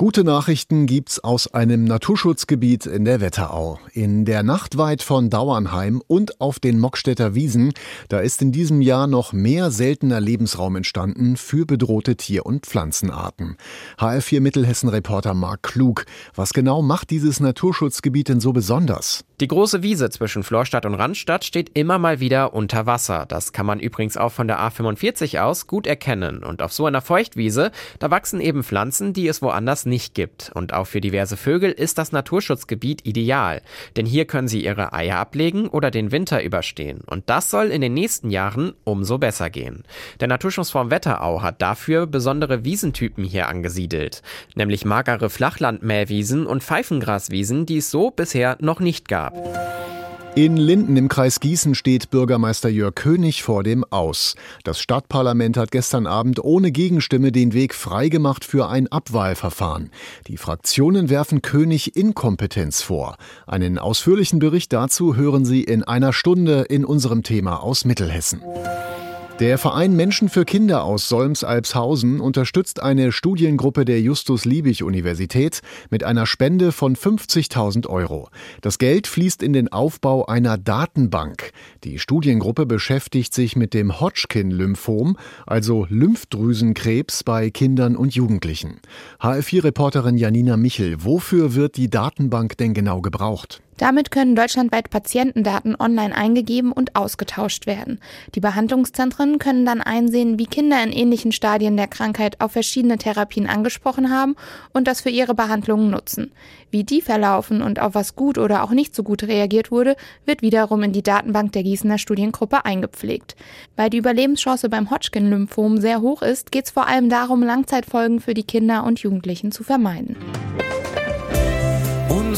Gute Nachrichten gibt's aus einem Naturschutzgebiet in der Wetterau. In der Nacht weit von Dauernheim und auf den Mockstädter Wiesen, da ist in diesem Jahr noch mehr seltener Lebensraum entstanden für bedrohte Tier- und Pflanzenarten. HR4 Mittelhessen-Reporter Marc Klug. Was genau macht dieses Naturschutzgebiet denn so besonders? Die große Wiese zwischen Florstadt und Randstadt steht immer mal wieder unter Wasser. Das kann man übrigens auch von der A45 aus gut erkennen. Und auf so einer Feuchtwiese, da wachsen eben Pflanzen, die es woanders nicht gibt. Und auch für diverse Vögel ist das Naturschutzgebiet ideal. Denn hier können sie ihre Eier ablegen oder den Winter überstehen. Und das soll in den nächsten Jahren umso besser gehen. Der Naturschutzfonds Wetterau hat dafür besondere Wiesentypen hier angesiedelt. Nämlich magere Flachlandmähwiesen und Pfeifengraswiesen, die es so bisher noch nicht gab gab. In Linden im Kreis Gießen steht Bürgermeister Jörg König vor dem Aus. Das Stadtparlament hat gestern Abend ohne Gegenstimme den Weg freigemacht für ein Abwahlverfahren. Die Fraktionen werfen König Inkompetenz vor. Einen ausführlichen Bericht dazu hören Sie in einer Stunde in unserem Thema aus Mittelhessen. Der Verein Menschen für Kinder aus Solms-Alpshausen unterstützt eine Studiengruppe der Justus-Liebig-Universität mit einer Spende von 50.000 Euro. Das Geld fließt in den Aufbau einer Datenbank. Die Studiengruppe beschäftigt sich mit dem Hodgkin-Lymphom, also Lymphdrüsenkrebs bei Kindern und Jugendlichen. HR4-Reporterin Janina Michel, wofür wird die Datenbank denn genau gebraucht? Damit können deutschlandweit Patientendaten online eingegeben und ausgetauscht werden. Die Behandlungszentren können dann einsehen, wie Kinder in ähnlichen Stadien der Krankheit auf verschiedene Therapien angesprochen haben und das für ihre Behandlungen nutzen. Wie die verlaufen und auf was gut oder auch nicht so gut reagiert wurde, wird wiederum in die Datenbank der Gießener Studiengruppe eingepflegt. Weil die Überlebenschance beim Hodgkin-Lymphom sehr hoch ist, geht es vor allem darum, Langzeitfolgen für die Kinder und Jugendlichen zu vermeiden.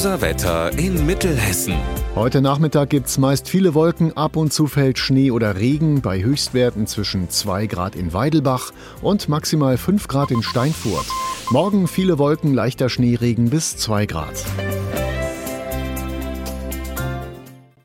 Unser Wetter in Mittelhessen. Heute Nachmittag gibt es meist viele Wolken, ab und zu fällt Schnee oder Regen bei Höchstwerten zwischen 2 Grad in Weidelbach und maximal 5 Grad in Steinfurt. Morgen viele Wolken, leichter Schneeregen bis 2 Grad.